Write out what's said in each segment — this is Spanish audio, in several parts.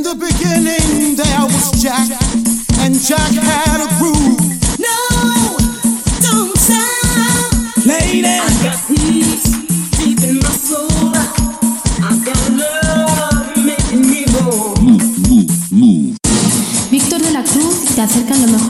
In the beginning, there was Jack, and Jack had a groove. No, don't stop. Lady, I got peace deep in my soul. I got love making me whole. Move, move, move. Víctor de la Cruz te acerca lo mejor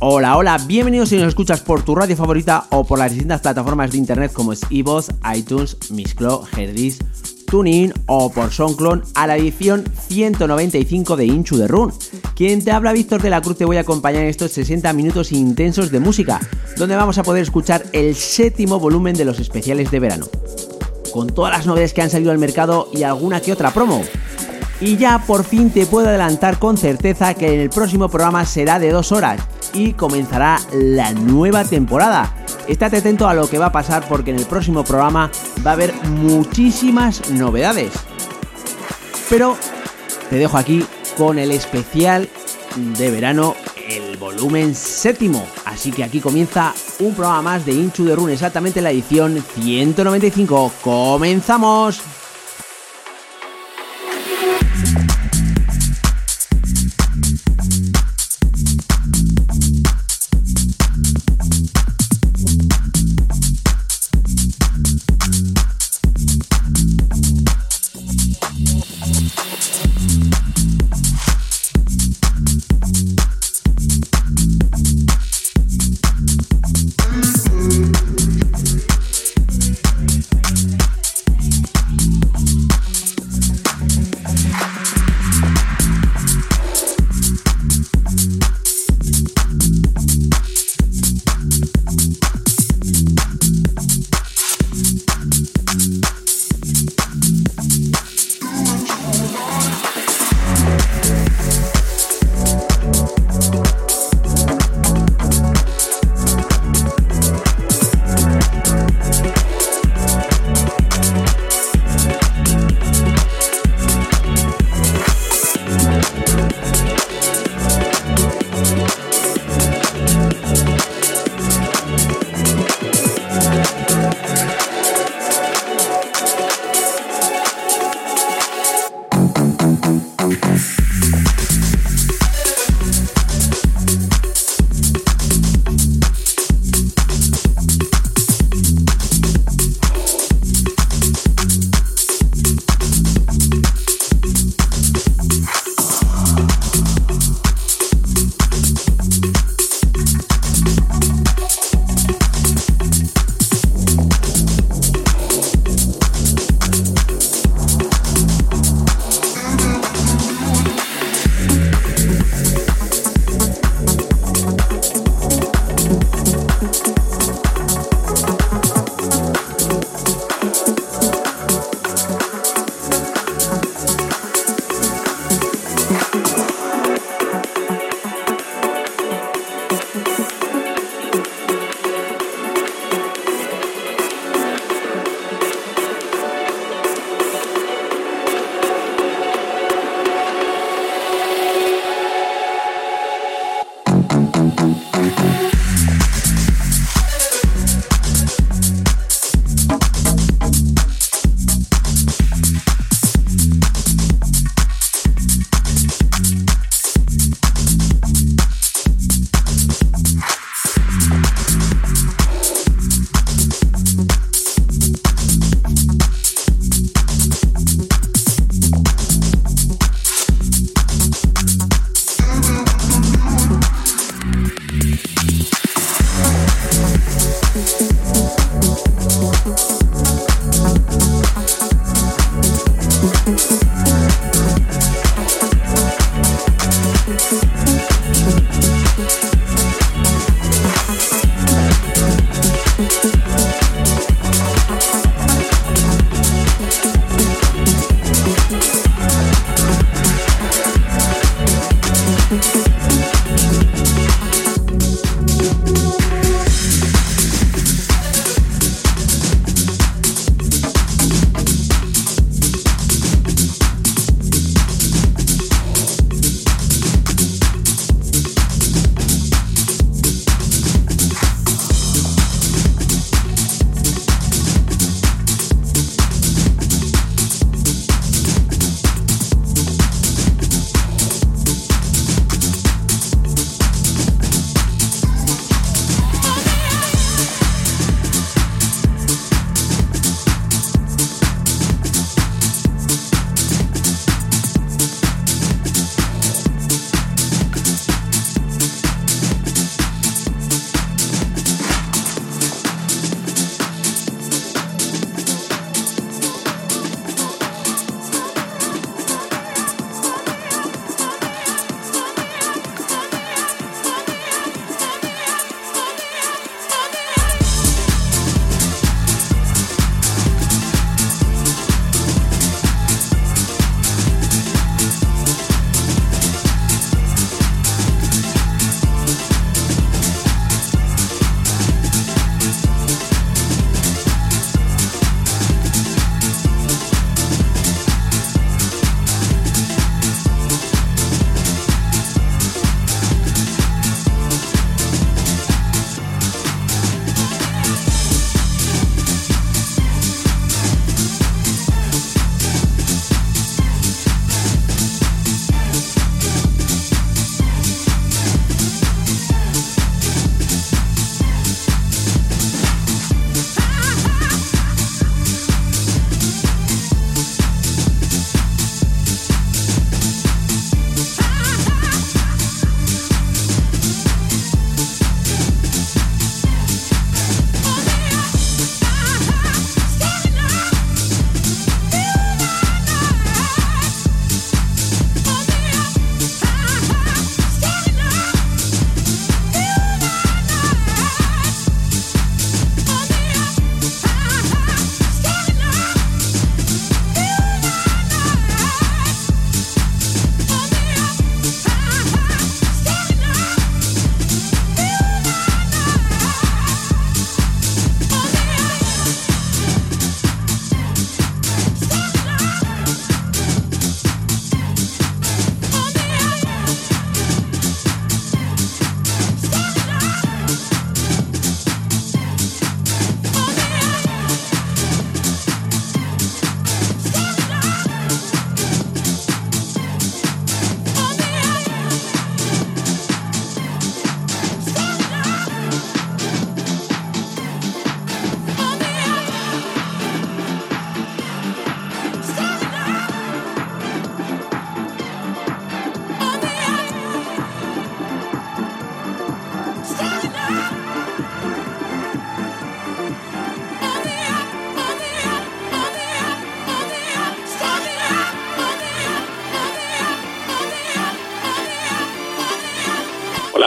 Hola, hola, bienvenidos si nos escuchas por tu radio favorita o por las distintas plataformas de internet como es iVoox, iTunes, Mixcloud, Herdis, TuneIn o por SoundCloud a la edición 195 de Inchu de Run. Quien te habla Víctor de la Cruz te voy a acompañar en estos 60 minutos intensos de música, donde vamos a poder escuchar el séptimo volumen de los especiales de verano, con todas las novedades que han salido al mercado y alguna que otra promo. Y ya por fin te puedo adelantar con certeza que en el próximo programa será de dos horas y comenzará la nueva temporada. Estate atento a lo que va a pasar porque en el próximo programa va a haber muchísimas novedades. Pero te dejo aquí con el especial de verano, el volumen séptimo. Así que aquí comienza un programa más de Inchu de Rune, exactamente la edición 195. ¡Comenzamos!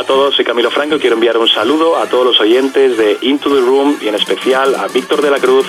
Hola a todos, soy Camilo Franco y quiero enviar un saludo a todos los oyentes de Into the Room y en especial a Víctor de la Cruz.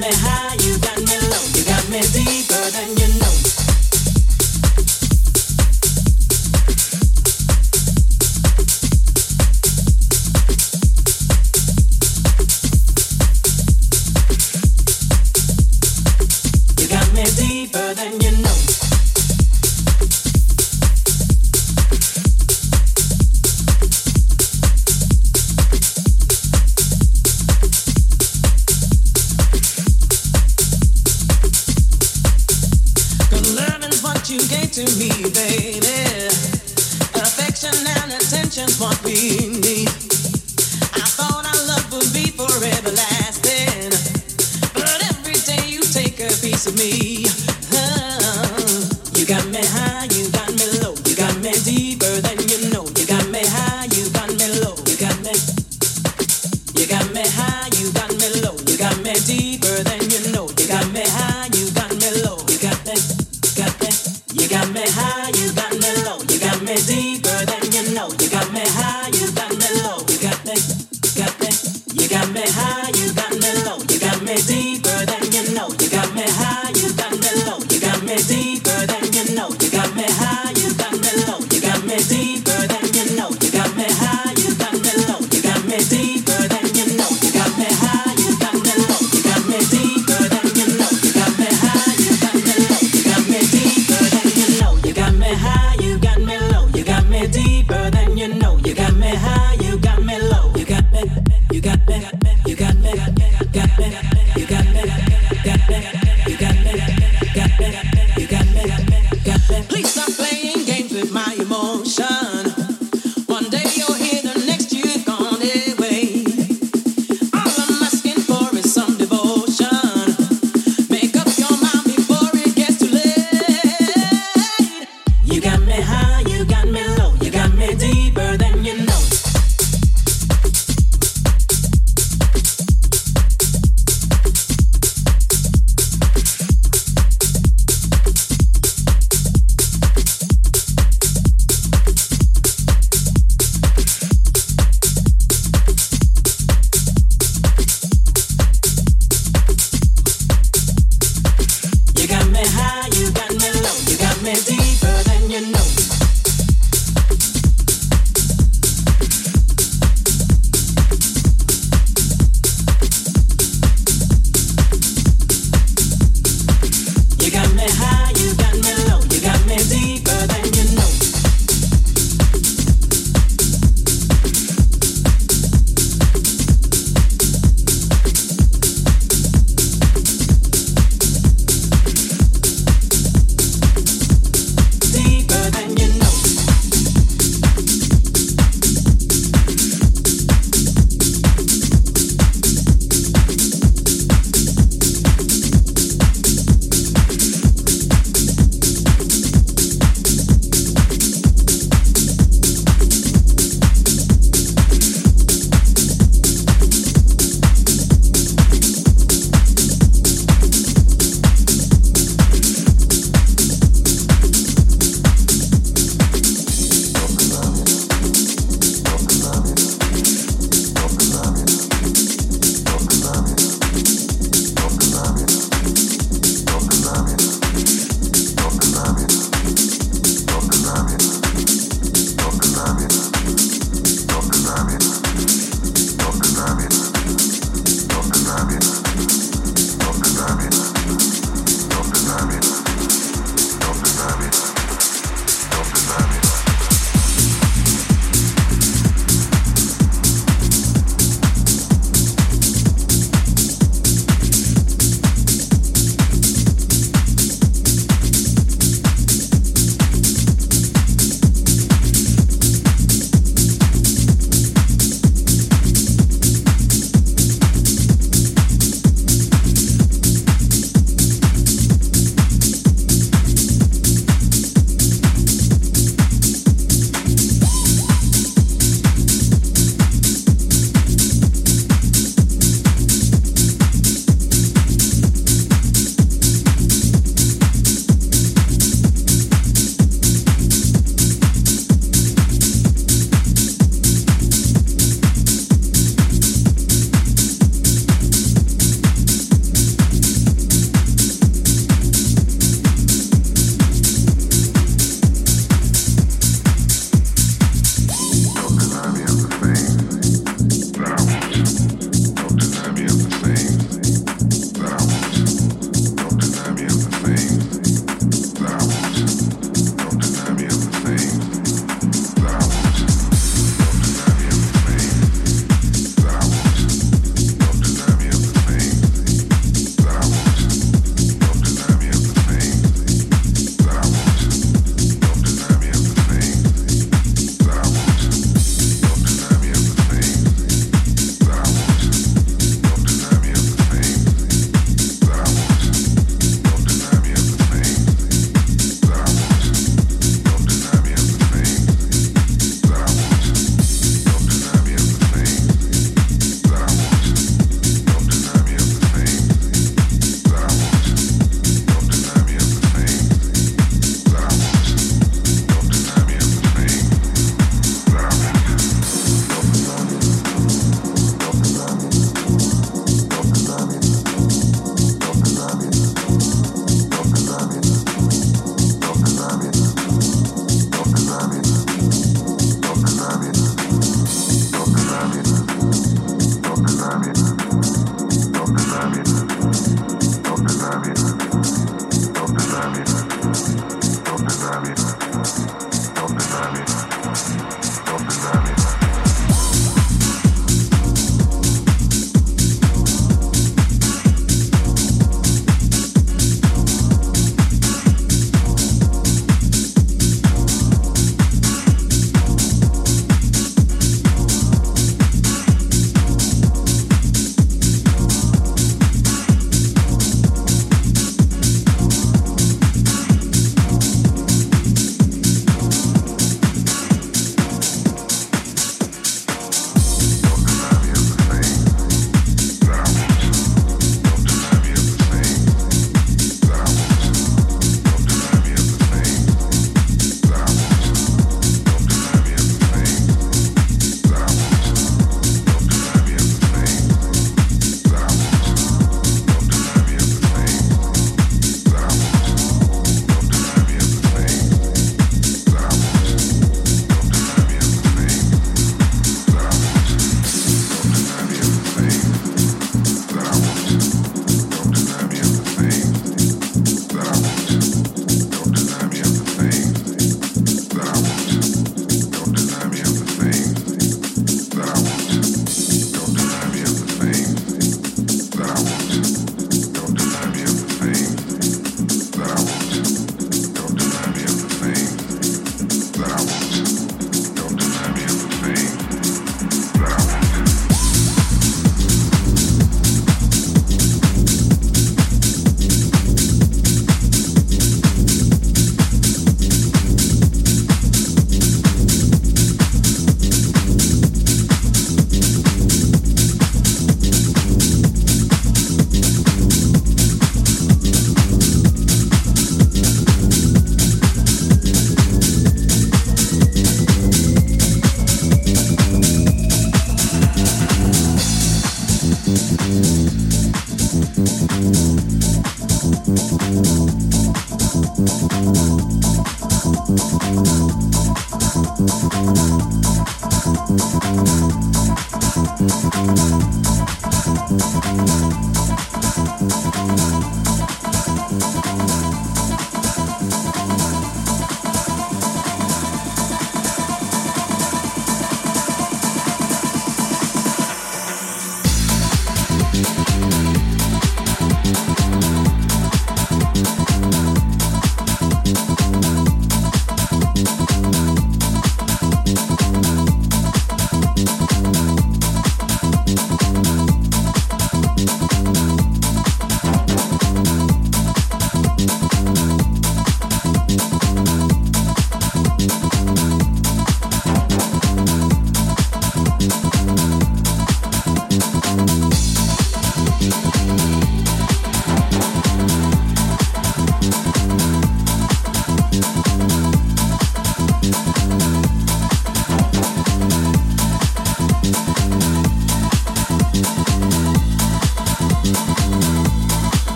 me how you got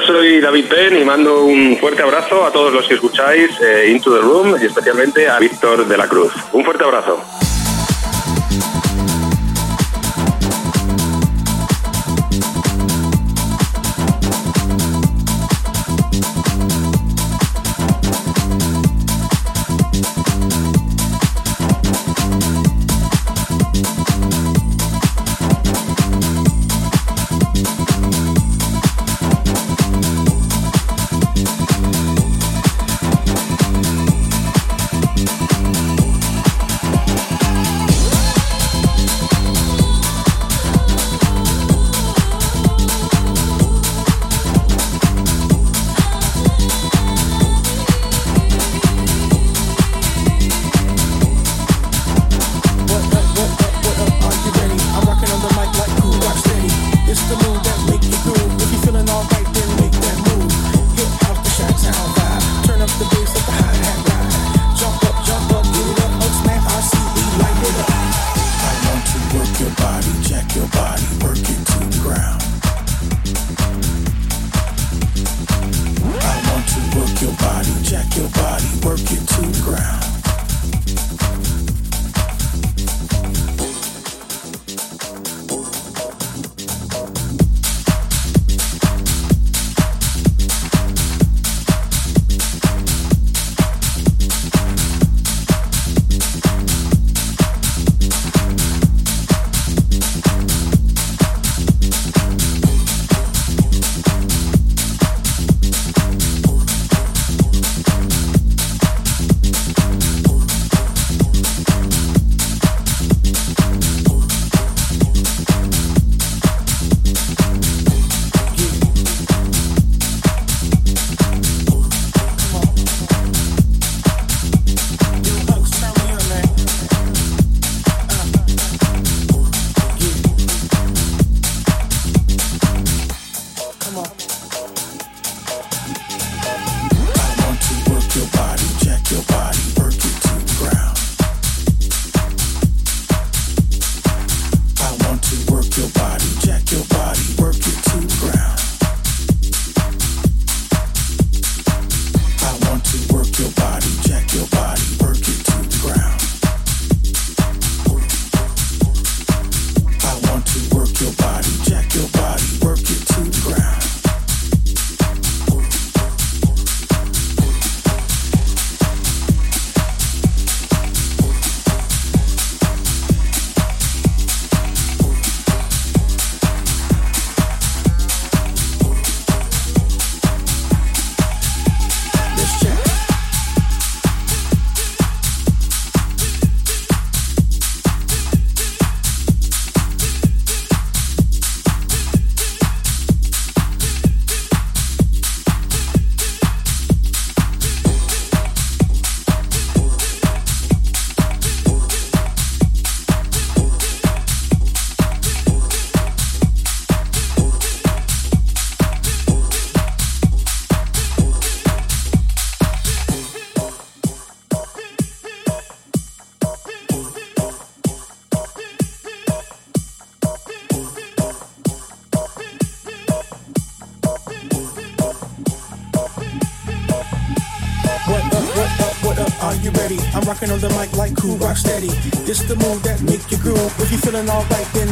tal? Soy David Penn y mando un fuerte abrazo a todos los que escucháis eh, Into the Room y especialmente a Víctor de la Cruz. Un fuerte abrazo. This the move that make you groove. If you feeling alright, then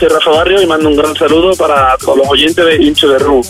soy Rafa Barrio y mando un gran saludo para todos los oyentes de Into the Room.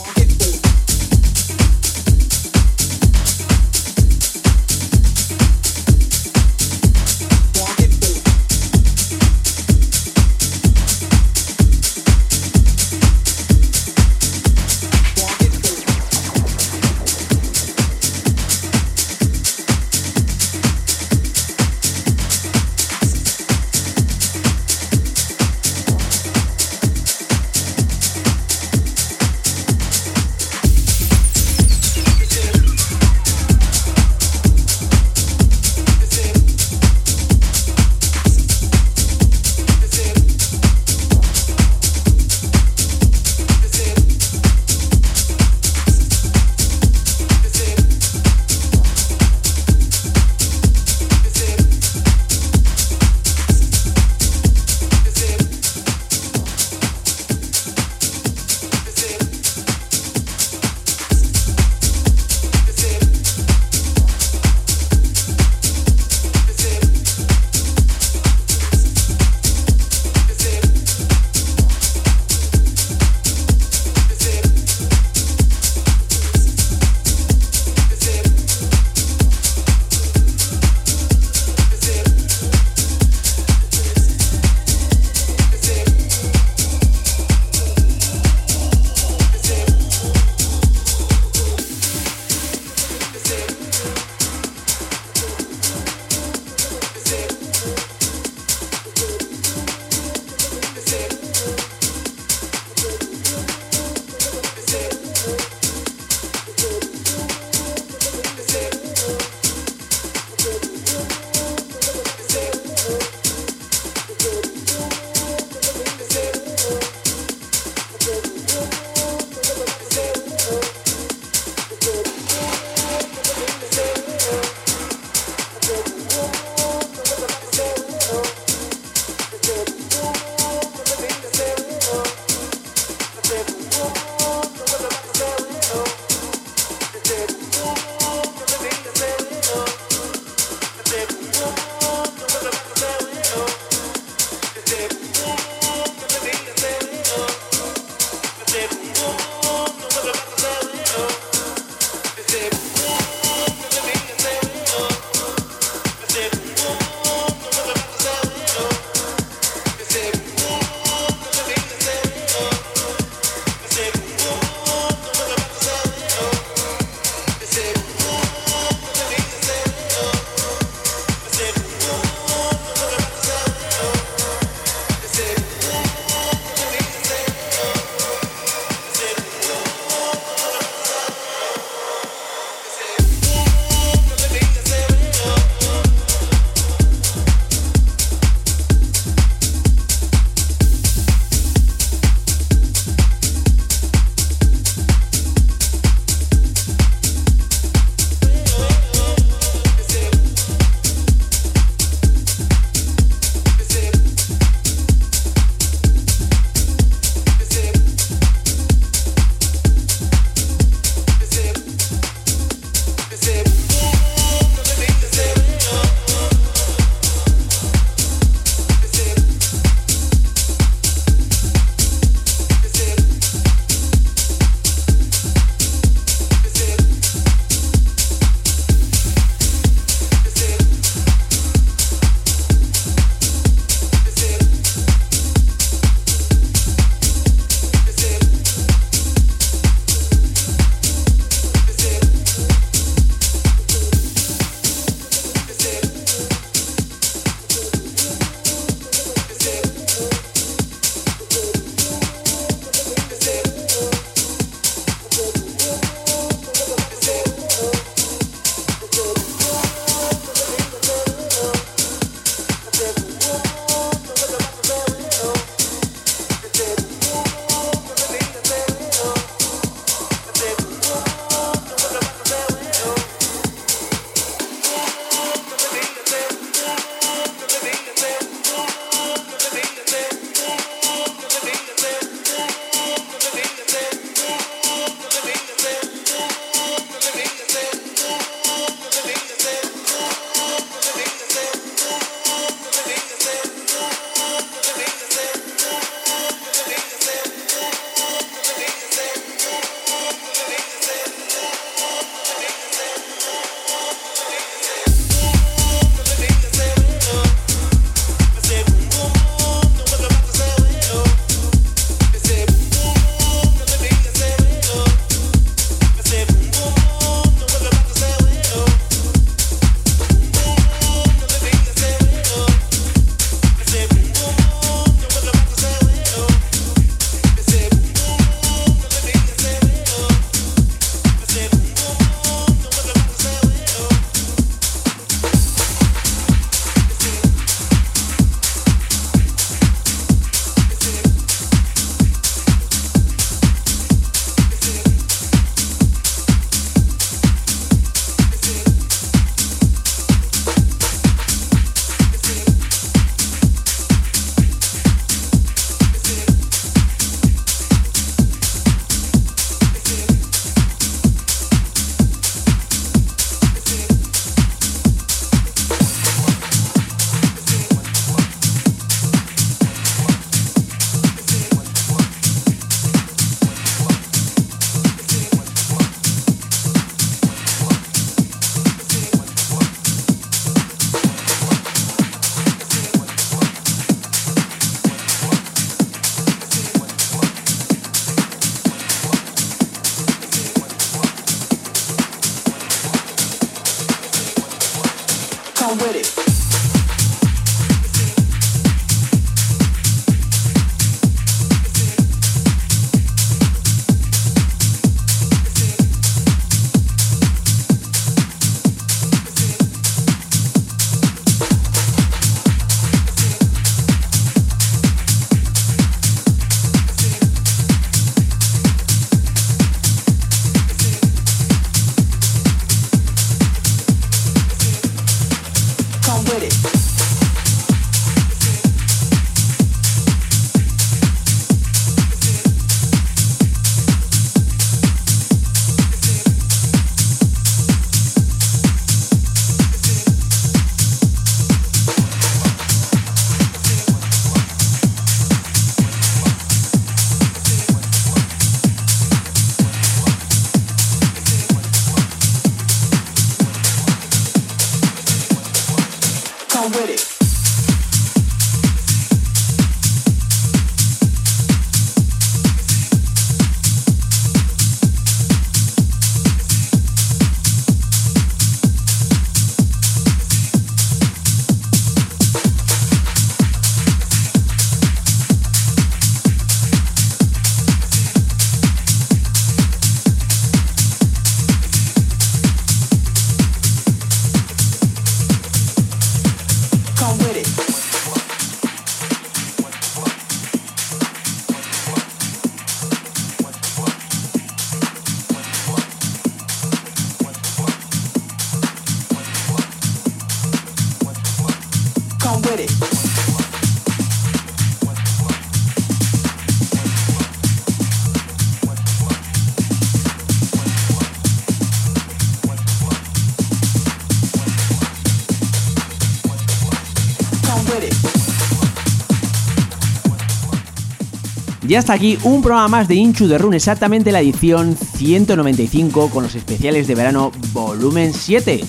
Ya está aquí un programa más de Inchu de Run, exactamente la edición 195 con los especiales de verano volumen 7.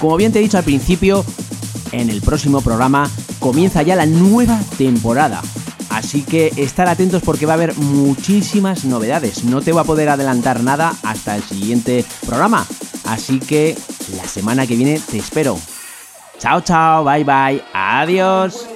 Como bien te he dicho al principio, en el próximo programa comienza ya la nueva temporada. Así que estar atentos porque va a haber muchísimas novedades. No te va a poder adelantar nada hasta el siguiente programa. Así que la semana que viene te espero. Chao, chao, bye, bye, adiós.